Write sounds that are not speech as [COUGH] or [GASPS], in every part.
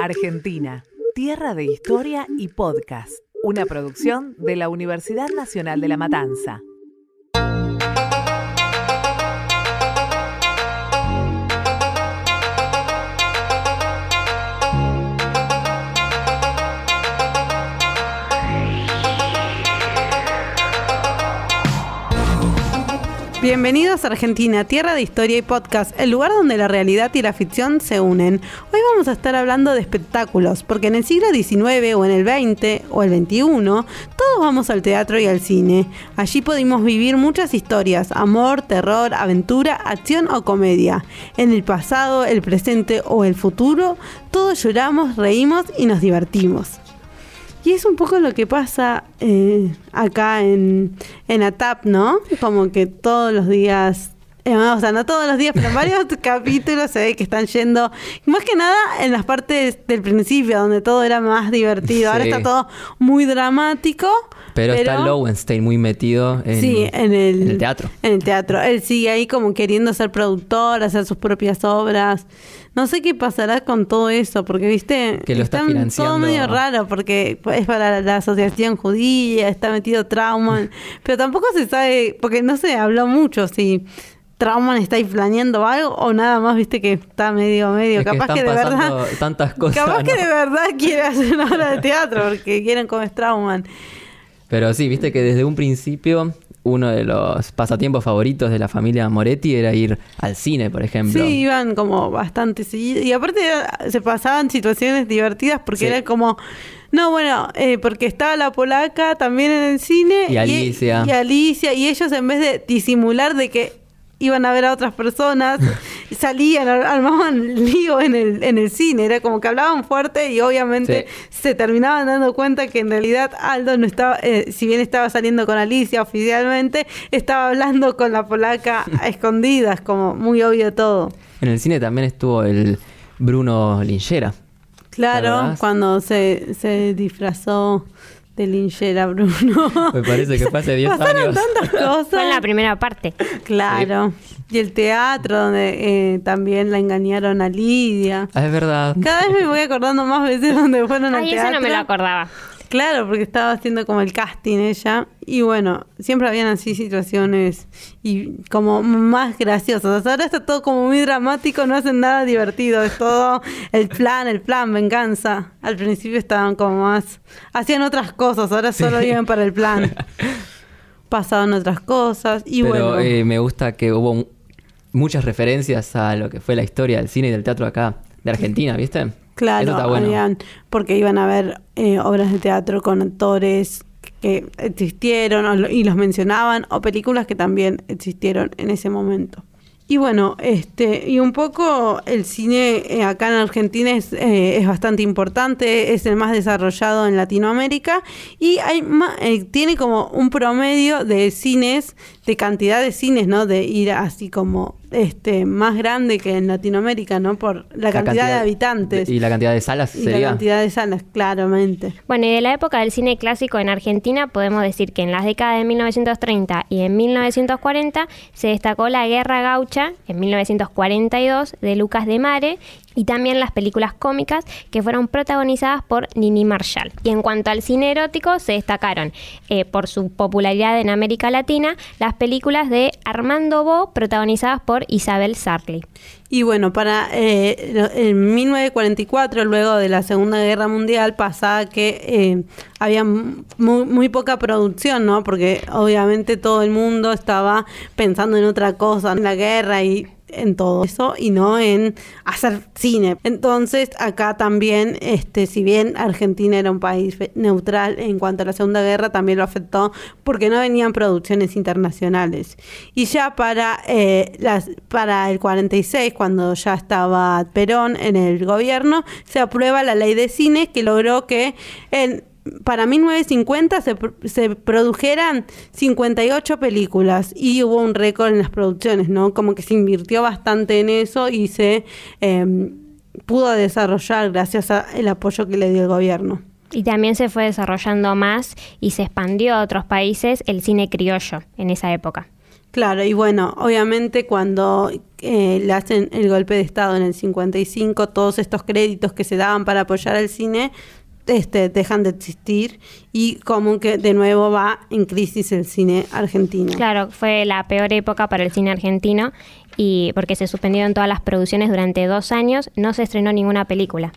Argentina, tierra de historia y podcast. Una producción de la Universidad Nacional de La Matanza. Bienvenidos a Argentina, tierra de historia y podcast, el lugar donde la realidad y la ficción se unen. Hoy vamos a estar hablando de espectáculos, porque en el siglo XIX o en el XX o el XXI, todos vamos al teatro y al cine. Allí pudimos vivir muchas historias, amor, terror, aventura, acción o comedia. En el pasado, el presente o el futuro, todos lloramos, reímos y nos divertimos. Y es un poco lo que pasa eh, acá en, en ATAP, ¿no? Como que todos los días o sea, no todos los días, pero en varios [LAUGHS] capítulos se ve que están yendo, más que nada en las partes del principio, donde todo era más divertido. Ahora Sí. está todo muy dramático. Pero, está Lowenstein muy metido en, sí, en el, en el teatro. En el teatro. Él sigue ahí como queriendo ser productor, hacer sus propias obras. No sé qué pasará con todo eso, porque viste, Que lo está financiando. todo medio raro, porque es para la asociación judía, está metido Trauman, [LAUGHS] pero tampoco se sabe, porque no se habló mucho si Trauman está ahí planeando algo o nada más, viste que está medio medio. Es Capaz que, de verdad. tantas cosas, Capaz que de verdad quiere hacer una obra de teatro, porque quieren como es Trauman. Pero sí, viste que desde un principio uno de los pasatiempos favoritos de la familia Moretti era ir al cine, por ejemplo. Sí, iban como bastante seguidos. Y aparte se pasaban situaciones divertidas porque Sí. era como... No, bueno, eh, porque estaba la polaca también en el cine. Y Alicia. Y, Alicia. Y ellos en vez de disimular de que iban a ver a otras personas, [LAUGHS] salían, ar- armaban lío en el, en el cine. Era como que hablaban fuerte y obviamente Sí. se terminaban dando cuenta que en realidad Aldo no estaba, eh, si bien estaba saliendo con Alicia oficialmente, estaba hablando con la polaca [LAUGHS] a escondidas, como muy obvio todo. En el cine también estuvo el Bruno Lingera. Claro, cuando se, se disfrazó de linchera Bruno. [LAUGHS] Me parece que fue hace 10 Pasaron años. tantas [LAUGHS] cosas. Fue en la primera parte. Claro. Y el teatro, donde eh, también la engañaron a Lidia. Ah, es verdad. Cada vez me voy acordando más veces donde fueron al Ay, eso teatro. no me lo acordaba. Claro, porque estaba haciendo como el casting ella. Y bueno, siempre habían así situaciones y como más graciosas. Ahora está todo como muy dramático, no hacen nada divertido. Es todo el plan, el plan, venganza. Al principio estaban como más... Hacían otras cosas, ahora solo viven para el plan. [LAUGHS] Pasaban otras cosas y Pero bueno... eh, me gusta que hubo muchas referencias a lo que fue la historia del cine y del teatro acá de Argentina, [LAUGHS] ¿viste? Claro, Eso está bueno. habían- porque iban a ver eh, obras de teatro con actores que existieron y los mencionaban, o películas que también existieron en ese momento. Y bueno, este, y un poco el cine eh, acá en Argentina es, eh, es bastante importante, es el más desarrollado en Latinoamérica y hay ma- eh, tiene como un promedio de cines, de cantidad de cines, ¿no? De ir así como este más grande que en Latinoamérica, ¿no? Por la, cantidad, de habitantes Y la cantidad de salas y la sería. cantidad de salas, claramente. Bueno, y de la época del cine clásico en Argentina podemos decir que en las décadas de 1930 y en 1940 se destacó la Guerra Gaucha en 1942 de Lucas de Mare y también las películas cómicas que fueron protagonizadas por Nini Marshall. Y en cuanto al cine erótico se destacaron eh, por su popularidad en América Latina las películas de Armando Bo protagonizadas por Isabel Sarli. Y bueno, para eh, en 1944, luego de la Segunda Guerra Mundial, pasaba que eh, había mu- muy, muy poca producción, ¿no? Porque obviamente todo el mundo estaba pensando en otra cosa, en la guerra y en todo eso y no en hacer cine. Entonces, acá también, este, si bien Argentina era un país neutral en cuanto a la Segunda Guerra, también lo afectó porque no venían producciones internacionales. Y ya para, eh, las, para el 46, cuando ya estaba Perón en el gobierno, se aprueba la ley de cine que logró que en para 1950 se, se produjeran 58 películas y hubo un récord en las producciones, ¿no? Como que se invirtió bastante en eso y se eh, pudo desarrollar gracias al apoyo que le dio el gobierno. Y también se fue desarrollando más y se expandió a otros países el cine criollo en esa época. Claro, y bueno, obviamente cuando eh, le hacen el golpe de Estado en el 55, todos estos créditos que se daban para apoyar al cine este, dejan de existir y como que de nuevo va en crisis el cine argentino. Claro, fue la peor época para el cine argentino y porque se suspendieron todas las producciones durante dos años, no se estrenó ninguna película.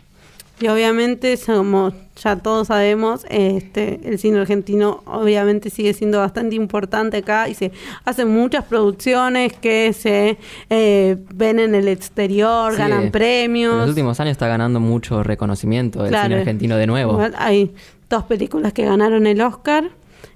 Y obviamente, como ya todos sabemos, este, el cine argentino obviamente sigue siendo bastante importante acá y se hacen muchas producciones que se eh, ven en el exterior, Sí, ganan En premios. los últimos años está ganando mucho reconocimiento el Claro. cine argentino de nuevo. Hay dos películas que ganaron el Oscar,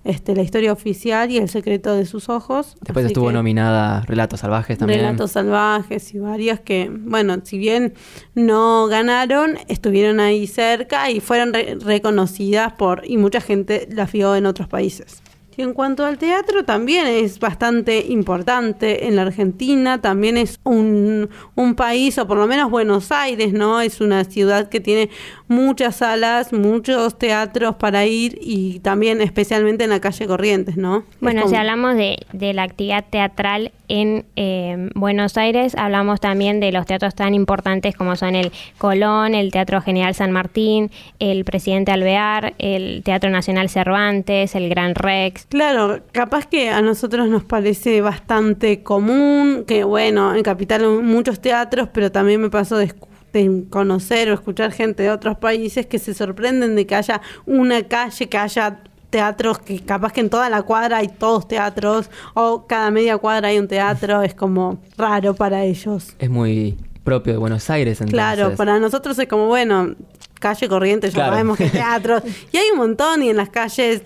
este, La historia oficial y El secreto de sus ojos. Después Así estuvo que- nominada Relatos Salvajes también. Relatos salvajes y varias que, bueno, si bien no ganaron, estuvieron ahí cerca y fueron re- reconocidas por, y mucha gente las vio en otros países. Y en cuanto al teatro, también es bastante importante en la Argentina, también es un, un país, o por lo menos Buenos Aires, ¿no? Es una ciudad que tiene muchas salas, muchos teatros para ir y también especialmente en la calle Corrientes, ¿no? Bueno, como- si hablamos de, de la actividad teatral en eh, Buenos Aires, hablamos también de los teatros tan importantes como son el Colón, el Teatro General San Martín, el Presidente Alvear, el Teatro Nacional Cervantes, el Gran Rex. Claro, capaz que a nosotros nos parece bastante común, que bueno, en Capital muchos teatros, pero también me pasó de, de conocer o escuchar gente de otros países que se sorprenden de que haya una calle, que haya teatros, que capaz que en toda la cuadra hay todos teatros, o cada media cuadra hay un teatro, es como raro para ellos. Es muy propio de Buenos Aires, entonces. Claro, para nosotros es como, bueno, calle corriente, ya Claro. sabemos que hay teatros. [LAUGHS] y hay un montón, y en las calles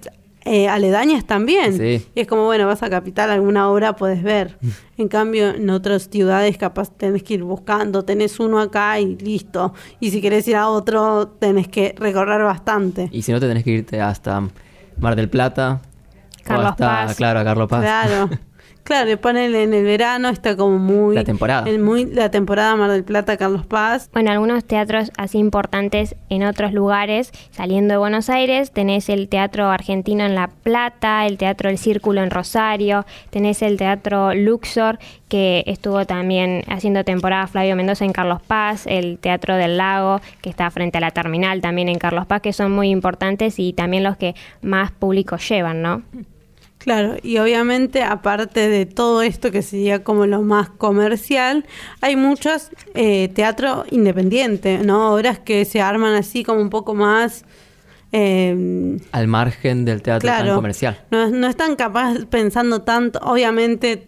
eh, aledañas también. Sí. Y es como, bueno, vas a Capital, alguna obra puedes ver. [LAUGHS] En cambio, en otras ciudades capaz tenés que ir buscando, tenés uno acá y listo. Y si querés ir a otro, tenés que recorrer bastante. Y si no, te tenés que irte hasta Mar del Plata. o Carlos hasta, Paz. Claro, a Carlos Paz. Claro. [LAUGHS] Claro, ponele en el verano, está como muy... La temporada. el muy, la temporada Mar del Plata, Carlos Paz. Bueno, algunos teatros así importantes en otros lugares, saliendo de Buenos Aires, tenés el Teatro Argentino en La Plata, el Teatro El Círculo en Rosario, tenés el Teatro Luxor, que estuvo también haciendo temporada Flavio Mendoza en Carlos Paz, el Teatro del Lago, que está frente a la terminal también en Carlos Paz, que son muy importantes y también los que más público llevan, ¿no? Claro, y obviamente aparte de todo esto que sería como lo más comercial, hay muchos eh, teatro independiente, ¿no? Obras que se arman así como un poco más... eh, Al margen del teatro tan claro, comercial. No, no están capaz pensando tanto, obviamente,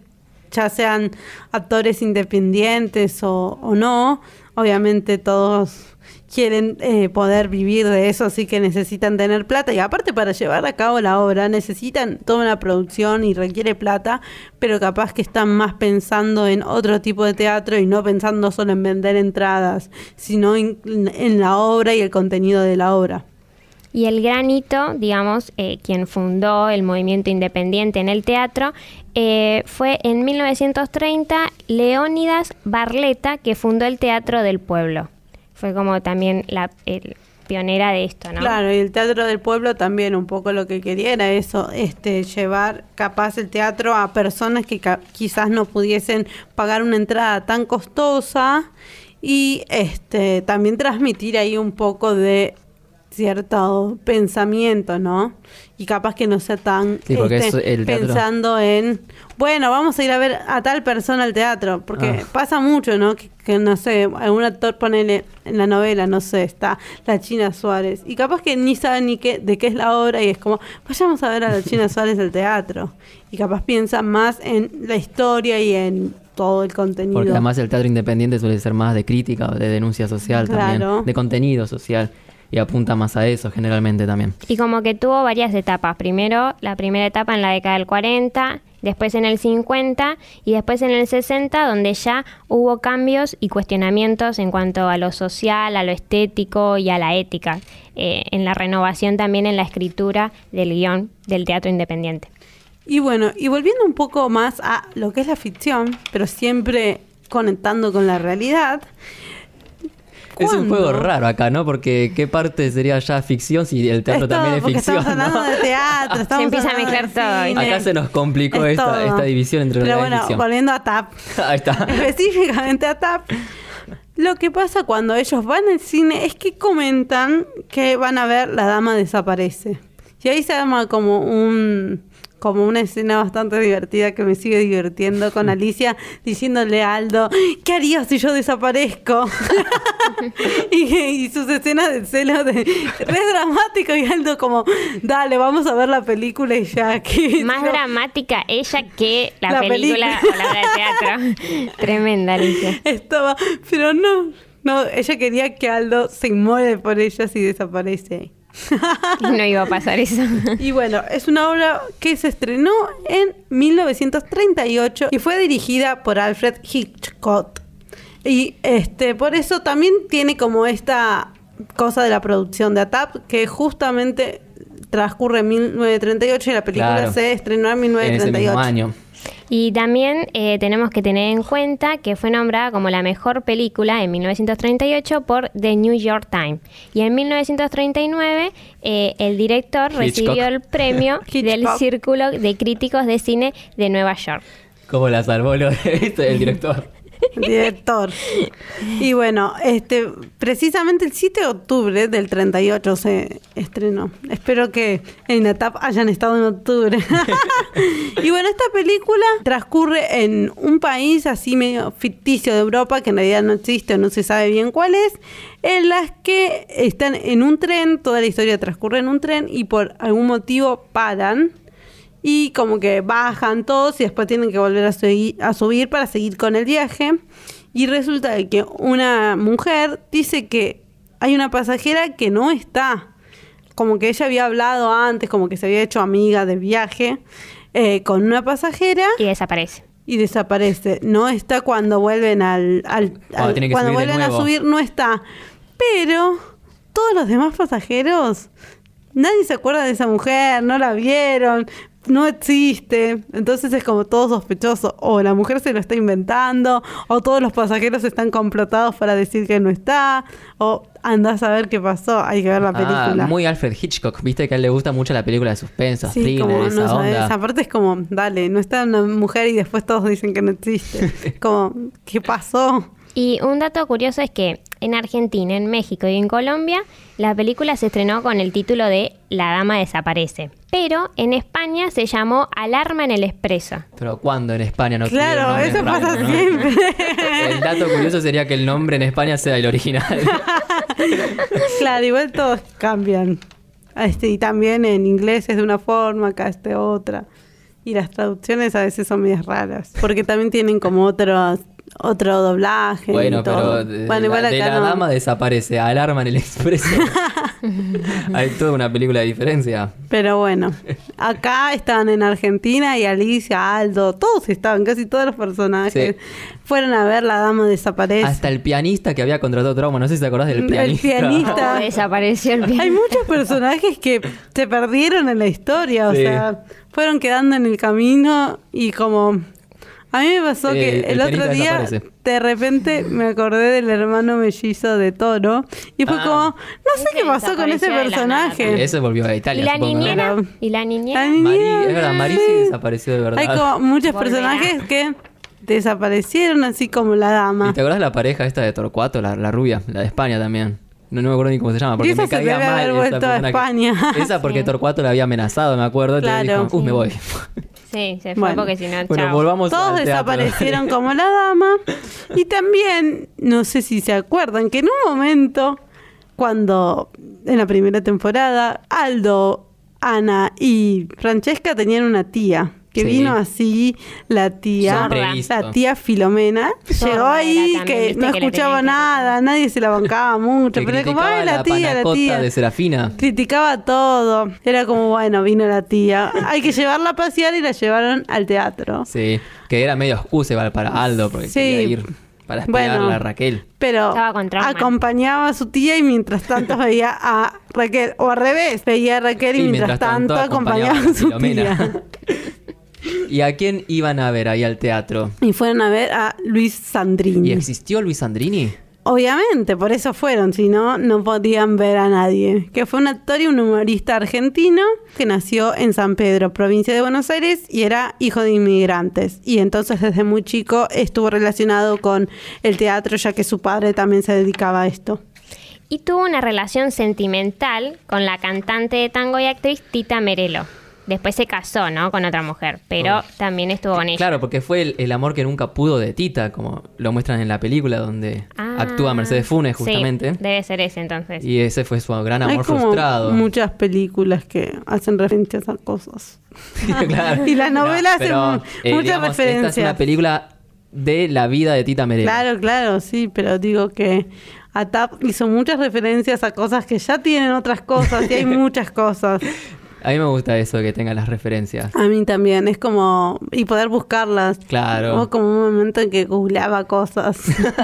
ya sean actores independientes o, o no, obviamente todos quieren eh, poder vivir de eso, así que necesitan tener plata y aparte para llevar a cabo la obra necesitan toda una producción y requiere plata, pero capaz que están más pensando en otro tipo de teatro y no pensando solo en vender entradas, sino en, la obra y el contenido de la obra. Y el gran hito, digamos, eh, quien fundó el movimiento independiente en el teatro, eh, fue en 1930 Leónidas Barleta, que fundó el Teatro del Pueblo. Fue como también la el- pionera de esto, ¿no? Claro, y el teatro del pueblo también un poco lo que quería era eso, este, llevar capaz el teatro a personas que quizás no pudiesen pagar una entrada tan costosa y este también transmitir ahí un poco de cierto pensamiento, ¿no? Y capaz que no sea tan Sí, este, el pensando en, bueno, vamos a ir a ver a tal persona al teatro, porque Ah. pasa mucho, ¿no? Que, que, no sé, algún actor ponele en la novela, no sé, está la China Suárez, y capaz que ni sabe ni qué, de qué es la obra, y es como, vayamos a ver a la China Suárez al teatro, y capaz piensa más en la historia y en todo el contenido. Porque además el teatro independiente suele ser más de crítica o de denuncia social Claro. también, de contenido social. Y apunta más a eso generalmente también. Y como que tuvo varias etapas. Primero, la primera etapa en la década del 40, después en el 50 y después en el 60, donde ya hubo cambios y cuestionamientos en cuanto a lo social, a lo estético y a la ética. eh, en la renovación también en la escritura del guion del teatro independiente. Y bueno, y volviendo un poco más a lo que es la ficción, pero siempre conectando con la realidad, Es un juego raro acá, ¿no? Porque qué parte sería ya ficción si el teatro Es todo, también es ficción. estamos hablando ¿no? de teatro, estamos empieza a mezclar todo, cine. Acá se nos complicó Es esta, división entre Pero bueno, ficción. volviendo a TAP, [LAUGHS] Ahí está. específicamente a TAP, lo que pasa cuando ellos van al cine es que comentan que van a ver La Dama Desaparece. Y ahí se arma como un como una escena bastante divertida que me sigue divirtiendo con [LAUGHS] Alicia diciéndole a Aldo, ¿qué harías si yo desaparezco? [LAUGHS] y, y sus escenas de celo de re dramático y Aldo como, dale, vamos a ver la película y ya [LAUGHS] que Más no- dramática ella que la, La película, película. o la obra de teatro. Tremenda, Alicia. Estaba, pero no, no, ella quería que Aldo se inmole por ella si desaparece. [LAUGHS] No iba a pasar eso. Y bueno, es una obra que se estrenó en 1938 y fue dirigida por Alfred Hitchcock. Y este, por eso también tiene como esta cosa de la producción de ATAP, que justamente transcurre en 1938 y la película Claro. se estrenó en En ese 1938. mismo año. Y también eh, tenemos que tener en cuenta que fue nombrada como la mejor película en 1938 por The New York Times. Y en 1939 eh, el director recibió el premio [LAUGHS] del. Círculo de Críticos de Cine de Nueva York. ¿Cómo la salvó lo- ¿viste? el director? [LAUGHS] director. Y bueno, este precisamente el 7 de octubre del 38 se estrenó. Espero que en ATAP hayan estado en octubre. [LAUGHS] y bueno, esta película transcurre en un país así medio ficticio de Europa, que en realidad no existe o no se sabe bien cuál es, en las que están en un tren, toda la historia transcurre en un tren y por algún motivo paran y como que bajan todos y después tienen que volver a, subir para seguir con el viaje. Y resulta de que una mujer dice que hay una pasajera que no está. Como que ella había hablado antes, como que se había hecho amiga del viaje eh, con una pasajera Y desaparece. y desaparece. No está cuando vuelven al, al- Cuando al- vuelven a subir no está. Pero todos los demás pasajeros nadie se acuerda de esa mujer, no la vieron, no existe. Entonces es como todo sospechoso. O la mujer se lo está inventando, o todos los pasajeros están complotados para decir que no está, o andás a ver qué pasó, hay que ver la Ah, película. muy Alfred Hitchcock. Viste que a él le gusta mucho la película de suspenso, Sí, thriller, como esa no sabes, onda. esa parte es como, dale, no está una mujer y después todos dicen que no existe. [LAUGHS] como, ¿qué pasó? Y un dato curioso es que en Argentina, en México y en Colombia, la película se estrenó con el título de La Dama Desaparece. Pero en España se llamó Alarma en el Expreso. Pero ¿cuándo en España no Claro, eso pasa no? siempre. El dato curioso sería que el nombre en España sea el original. [LAUGHS] claro, igual todos cambian. Este, y también en inglés es de una forma, acá es de otra. Y las traducciones a veces son medias raras. Porque también tienen como otro, otro doblaje. y Bueno, todo. pero de, Bueno, igual la, de acá la no. dama desaparece, alarma en el [LAUGHS] expreso. [LAUGHS] Hay toda una película de diferencia. Pero bueno, acá estaban en Argentina y Alicia, Aldo, todos estaban, casi todos los personajes. Sí. Fueron a ver La Dama Desaparece. Hasta el pianista que había contratado trauma, no sé si te acordás del El pianista. pianista. Oh, [LAUGHS] desapareció el Hay muchos personajes que se perdieron en la historia, o sea, fueron quedando en el camino y como... A mí me pasó que el el otro día desaparece. de repente me acordé del hermano mellizo de Toro y fue Ah. como, no sé qué pasó con ese personaje. Ese volvió a ¿Y Italia, la supongo, niñera? ¿Y la La niñera? Mari, es verdad, Mari sí desapareció de verdad. Hay como muchos Volverá. personajes que desaparecieron así como la ¿Y dama. te acordás la pareja esta de Torcuato, la, la rubia, la de España también? No, no me acuerdo ni cómo se llama, porque Y me se caía mal. haber esa vuelto a que- España. Esa porque [LAUGHS] Sí. Torcuato la había amenazado, me acuerdo. Claro. dijo, uh, me voy. [LAUGHS] Sí, se fue Bueno. porque si no, Bueno, volvamos Todos desaparecieron [LAUGHS] como la dama. Y también, no sé si se acuerdan, que en un momento, cuando en la primera temporada, Aldo, Ana y Francesca tenían una tía. Que Sí. vino así la tía, la tía Filomena, llegó ahí también, que no que escuchaba nada, nadie se la bancaba mucho, [LAUGHS] Que pero era como, criticaba ay, la, la tía, la tía. de Serafina. Criticaba todo. Era como, bueno, vino la tía. Hay que llevarla a pasear y la llevaron al teatro. Sí, que era medio excusa para Aldo, porque Sí. quería ir para esperarla Bueno. a Raquel. Pero acompañaba a su tía y mientras tanto veía a Raquel. O al revés, veía a Raquel y, Y mientras, tanto, acompañaba a su Filomena. tía. [LAUGHS] ¿Y a quién iban a ver ahí al teatro? Y fueron a ver a Luis ¿Y Sandrini. existió Luis Sandrini? Obviamente, por eso fueron, si no, no podían ver a nadie. Que fue un actor y un humorista argentino que nació en San Pedro, provincia de Buenos Aires, y era hijo de inmigrantes. Y entonces desde muy chico estuvo relacionado con el teatro, ya que su padre también se dedicaba a esto. Y tuvo una relación sentimental con la cantante de tango y actriz Tita Merelo. Después se casó, ¿no? Con otra mujer, pero Oh. también estuvo con ella. Claro, porque fue el, el amor que nunca pudo de Tita, como lo muestran en la película donde Ah, actúa Mercedes Funes sí, justamente. debe ser ese entonces. Y ese fue su gran Hay amor como frustrado. muchas películas que hacen referencias a cosas. [LAUGHS] Claro. Y la novela hace pero, mu- eh, muchas digamos, Esta es referencias. una película de la vida de Tita Merelo. Claro, claro, sí, pero digo que Atap hizo muchas referencias a cosas que ya tienen otras cosas y hay [LAUGHS] muchas cosas. A mí me gusta eso que tenga las referencias. A mí también, es como, y poder buscarlas. Claro. Hubo como un momento en que googleaba cosas.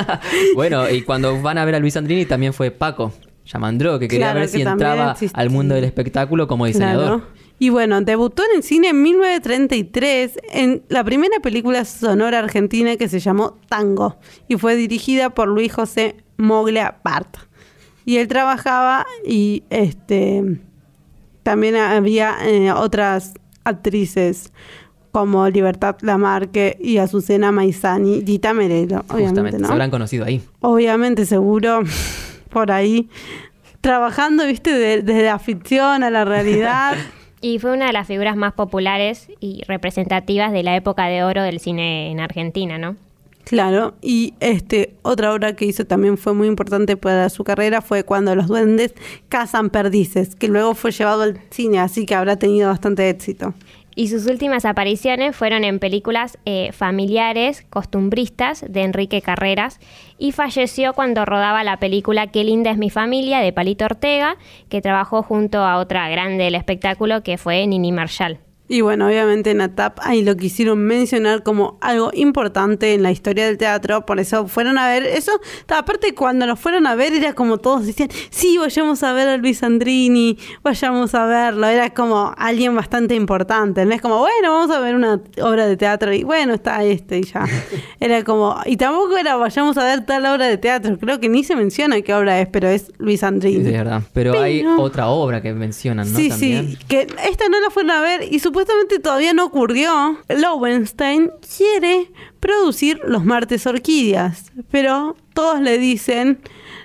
[LAUGHS] bueno, y cuando van a ver a Luis Andrini también fue Paco Yamandró, que quería Claro, ver que si entraba existía. al mundo del espectáculo como diseñador. Claro. Y bueno, debutó en el cine en 1933 en la primera película sonora argentina que se llamó Tango y fue dirigida por Luis José Moglia Bart. Y él trabajaba y este también había eh, otras actrices como Libertad Lamarque y Azucena Maizani, Dita Merelo, obviamente, Justamente, ¿no? se habrán conocido ahí. Obviamente, seguro, [LAUGHS] por ahí, trabajando, viste, de- desde la ficción a la realidad. [LAUGHS] Y fue una de las figuras más populares y representativas de la época de oro del cine en Argentina, ¿no? Claro, y este otra obra que hizo también fue muy importante para su carrera fue cuando los duendes cazan perdices, que luego fue llevado al cine, así que habrá tenido bastante éxito. Y sus últimas apariciones fueron en películas eh, familiares, costumbristas, de Enrique Carreras, y falleció cuando rodaba la película Qué linda es mi familia, de Palito Ortega, que trabajó junto a otra grande del espectáculo, que fue Nini Marshall. Y bueno, obviamente en ATAP ahí lo quisieron mencionar como algo importante en la historia del teatro, por eso fueron a ver eso. Aparte, cuando nos fueron a ver, era como todos decían, sí, vayamos a ver a Luis Andrini, vayamos a verlo. Era como alguien bastante importante, no es como, bueno, vamos a ver una obra de teatro y bueno, está este y ya. [LAUGHS] Era como, y tampoco era, vayamos a ver tal obra de teatro, creo que ni se menciona qué obra es, pero es Luis Andrini. sí, es verdad. Pero, hay otra obra que mencionan, ¿no? Sí, También. sí, que esta no la fueron a ver y supuestamente todavía no ocurrió. Lowenstein quiere producir los martes orquídeas, pero todos le dicen,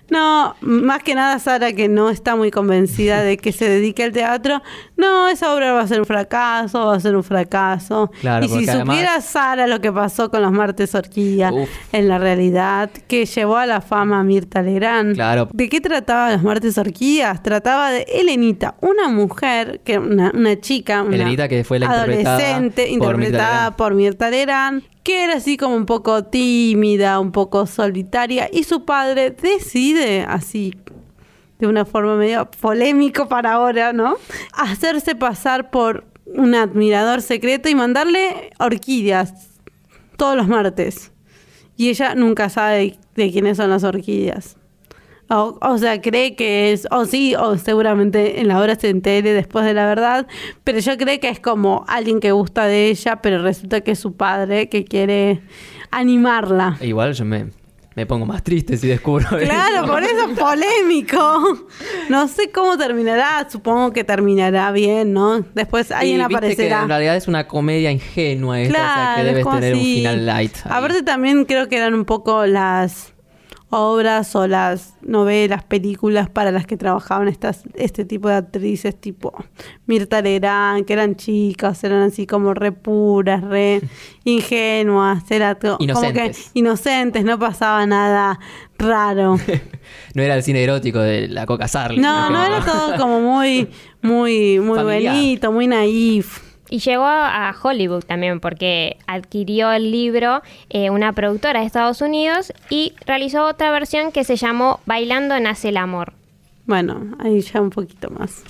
no, más que nada Sara que no está muy convencida de que se dedique al teatro, no, esa obra va a ser un fracaso, va a ser un fracaso. Claro, y si además- supiera Sara lo que pasó con los martes orquídeas Uf. en la realidad, que llevó a la fama a Mirta Legrand. Claro. ¿De qué trataba los martes orquídeas? Trataba de Elenita, una mujer, que una, una chica, una Elenita, que fue la interpretada adolescente, por Mirta interpretada por Mirta Legrand, que era así como un poco tímida, un poco solitaria, y su padre decide, así de una forma medio polémico para ahora, ¿no? Hacerse pasar por un admirador secreto y mandarle orquídeas todos los martes. Y ella nunca sabe de quiénes son las orquídeas. O, o sea, cree que es, o sí, o seguramente en la obra se entere después de la verdad, pero yo creo que es como alguien que gusta de ella, pero resulta que es su padre que quiere animarla. Igual yo me, me pongo más triste si descubro [LAUGHS] Claro, eso. por eso es polémico. No sé cómo terminará, supongo que terminará bien, ¿no? Después alguien Y viste que aparecerá. en realidad es una comedia ingenua esta, o sea Claro, que es debes tener un final light. ahí. Aparte también creo que eran un poco las obras o las novelas, películas para las que trabajaban estas este tipo de actrices tipo Mirta Legrand, que eran chicas, eran así como re puras, re [LAUGHS] ingenuas, era como que Inocentes. no pasaba nada raro. [LAUGHS] No era el cine erótico de la Coca Sarli. No, no era todo [LAUGHS] como muy muy muy Familiar. bonito, muy naif. Y llegó a Hollywood también porque adquirió el libro eh, una productora de Estados Unidos y realizó otra versión que se llamó Bailando nace el amor. Bueno, ahí ya un poquito más.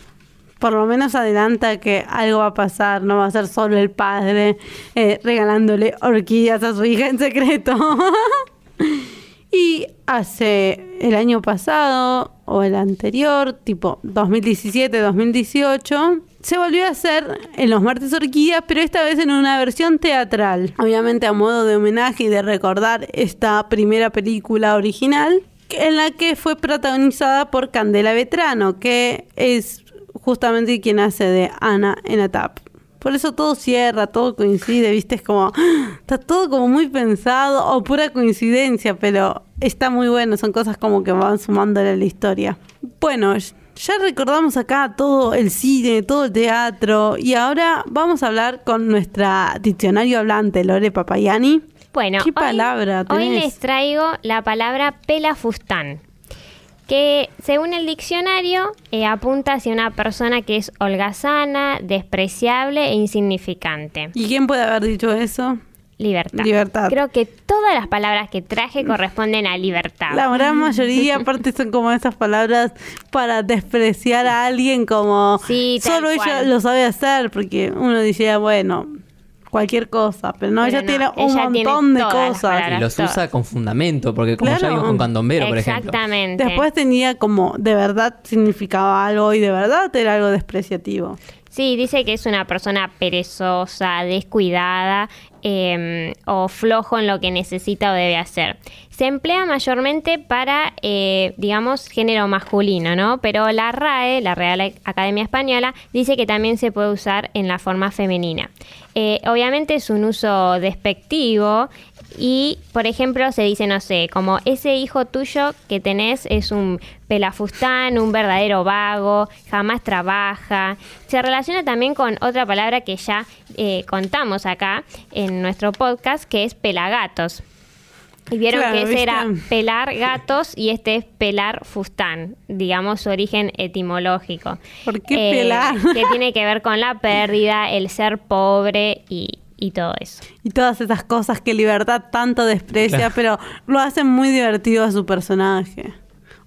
Por lo menos adelanta que algo va a pasar, no va a ser solo el padre eh, regalándole orquídeas a su hija en secreto. [LAUGHS] y hace el año pasado o el anterior, tipo 2017-2018, se volvió a hacer en los martes orquídeas, pero esta vez en una versión teatral. Obviamente a modo de homenaje y de recordar esta primera película original en la que fue protagonizada por Candela Vetrano, que es justamente quien hace de Ana en ATAP. Por eso todo cierra, todo coincide, ¿viste? Es como, [GASPS] está todo como muy pensado o pura coincidencia, pero está muy bueno, son cosas como que van sumándole a la historia. Bueno, ya recordamos acá todo el cine, todo el teatro y ahora vamos a hablar con nuestra diccionario hablante, Lore Papayani. Bueno, ¿Qué hoy- palabra hoy, tenés? les traigo la palabra pelafustán, que según el diccionario eh, apunta hacia una persona que es holgazana, despreciable e insignificante. ¿Y quién puede haber dicho eso? Libertad. Libertad. Creo que todas las palabras que traje corresponden a libertad. La gran mayoría, aparte, son como esas palabras para despreciar a alguien, como Sí, solo ella cual. lo sabe hacer, porque uno diría, bueno, cualquier cosa, pero no, Pero ella no, tiene un ella tiene montón de cosas. Y los todas. usa con fundamento, porque como Claro. ya vimos con Candombero, por ejemplo. Exactamente. Después tenía como, de verdad significaba algo y de verdad era algo despreciativo. Sí, dice que es una persona perezosa, descuidada eh, o flojo en lo que necesita o debe hacer. Se emplea mayormente para, eh, digamos, género masculino, ¿no? Pero la RAE, la Real Academia Española, dice que también se puede usar en la forma femenina. Eh, obviamente es un uso despectivo y, por ejemplo, se dice, no sé, como ese hijo tuyo que tenés es un pelafustán, un verdadero vago, jamás trabaja. Se relaciona también con otra palabra que ya eh, contamos acá en nuestro podcast, que es pelagatos. Y vieron Claro, que ese ¿viste? era pelar gatos y este es pelar fustán, digamos su origen etimológico. ¿Por qué pelar? Que tiene que ver con la [LAUGHS] pérdida, el ser pobre y, y todo eso. Y todas esas cosas que Libertad tanto desprecia, pero lo hacen muy divertido a su personaje.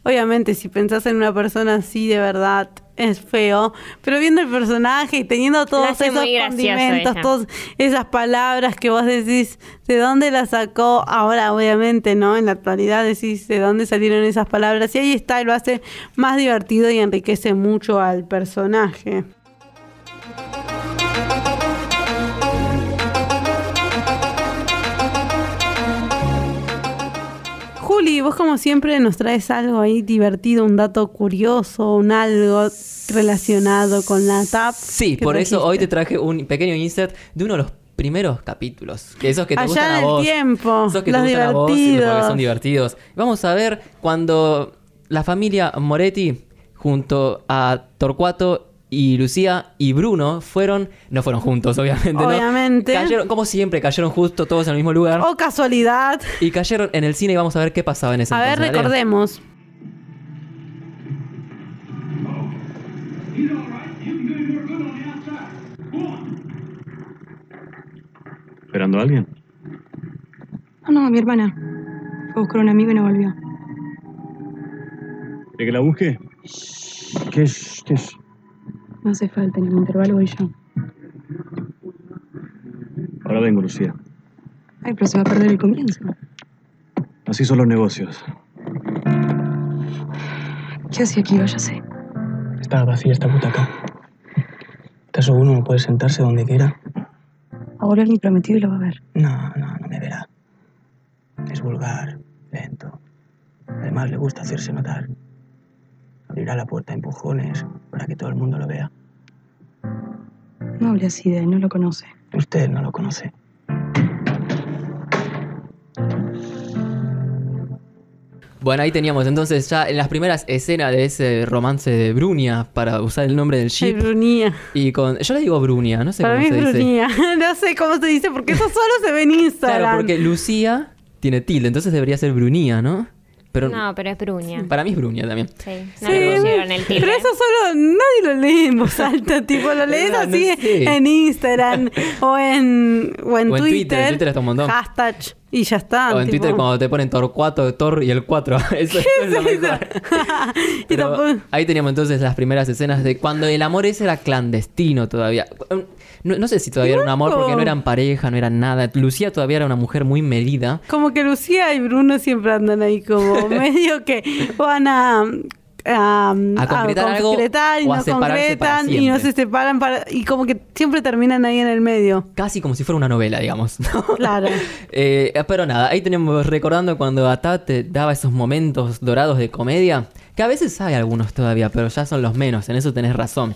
Obviamente, si pensás en una persona así de verdad, es feo, pero viendo el personaje y teniendo todos esos condimentos, ella. todas esas palabras que vos decís, ¿de dónde las sacó? Ahora, obviamente, ¿no? En la actualidad decís, ¿de dónde salieron esas palabras? Y ahí está, y lo hace más divertido y enriquece mucho al personaje. Juli, vos como siempre nos traes algo ahí divertido, un dato curioso, un algo relacionado con la TAP. Sí, ¿Qué por eso hoy te traje un pequeño insert de uno de los primeros capítulos. Que esos que te Allá gustan a vos. tiempo, Esos que los te gustan a vos divertidos. son divertidos. Vamos a ver cuando la familia Moretti junto a Torcuato y Lucía y Bruno fueron, no fueron juntos, obviamente, ¿no? Obviamente. Cayeron, como siempre, cayeron justo todos en el mismo lugar. Oh, casualidad. Y cayeron en el cine y vamos a ver qué pasaba en ese A ver, recordemos. ¿Esperando a alguien? No, no, mi hermana. Fue a buscar a un amigo y no volvió. ¿De que la busque? ¿Qué es? ¿Qué es? No hace falta, en el intervalo voy yo. Ahora vengo, Lucía. Ay, pero se va a perder el comienzo. Así son los negocios. ¿Qué hacía aquí? Váyase. Está vacía esta butaca. ¿Estás seguro no puede sentarse donde quiera? Va a volver mi prometido y lo va a ver. No, no, no me verá. Es vulgar, lento. Además le gusta hacerse notar. Abrirá la puerta a empujones para que todo el mundo lo vea. No hable así de él, no lo conoce. Usted no lo conoce. Bueno, ahí teníamos entonces ya en las primeras escenas de ese romance de Brunia, para usar el nombre del Ay, ship. Brunía. Y con. Yo le digo Brunia, no sé Para cómo mí se es dice. Brunía. [LAUGHS] no sé cómo se dice porque eso solo se ve en Instagram. Claro, porque Lucía tiene tilde, entonces debería ser Brunía, ¿no? Pero No, pero es Bruña. para mí es Brunia también. Sí, no Sí, le pusieron el tilde. pero eso solo nadie lo lee en voz alta, [LAUGHS] tipo lo lees no así sé. en Instagram o en, o en O en Twitter, Twitter. en Twitter está un montón. Hashtag y ya está. O en tipo. Twitter cuando te ponen Torcuato, Tor y el 4. [LAUGHS] Eso, eso es lo mejor. [LAUGHS] y Pero tampoco- ahí teníamos entonces las primeras escenas de cuando el amor ese era clandestino todavía. No, no sé si todavía era un amor porque no eran pareja, no eran nada. Lucía todavía era una mujer muy medida. Como que Lucía y Bruno siempre andan ahí como [LAUGHS] medio que van a, a, A concretar algo concretar y o a no concretan y no se separan para, y como que siempre terminan ahí en el medio. Casi como si fuera una novela, digamos. Claro. [LAUGHS] Eh, pero nada, ahí tenemos recordando cuando Atat daba esos momentos dorados de comedia, que a veces hay algunos todavía, pero ya son los menos, en eso tenés razón.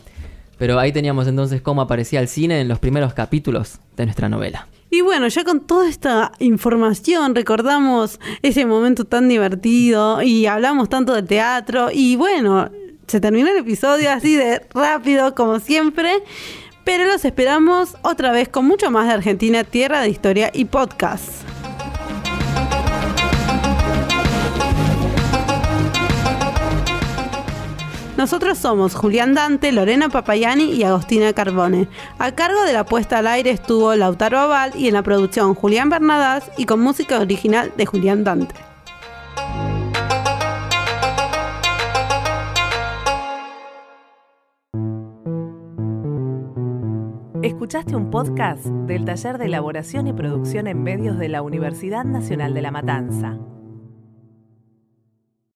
Pero ahí teníamos entonces cómo aparecía el cine en los primeros capítulos de nuestra novela. Y bueno, ya con toda esta información recordamos ese momento tan divertido y hablamos tanto de teatro y bueno, se terminó el episodio así de rápido como siempre, pero los esperamos otra vez con mucho más de Argentina, Tierra de Historia y Podcast. Nosotros somos Julián Dante, Lorena Papayani y Agostina Carbone. A cargo de la puesta al aire estuvo Lautaro Aval y en la producción Julián Bernadás y con música original de Julián Dante. Escuchaste un podcast del Taller de Elaboración y Producción en Medios de la Universidad Nacional de La Matanza.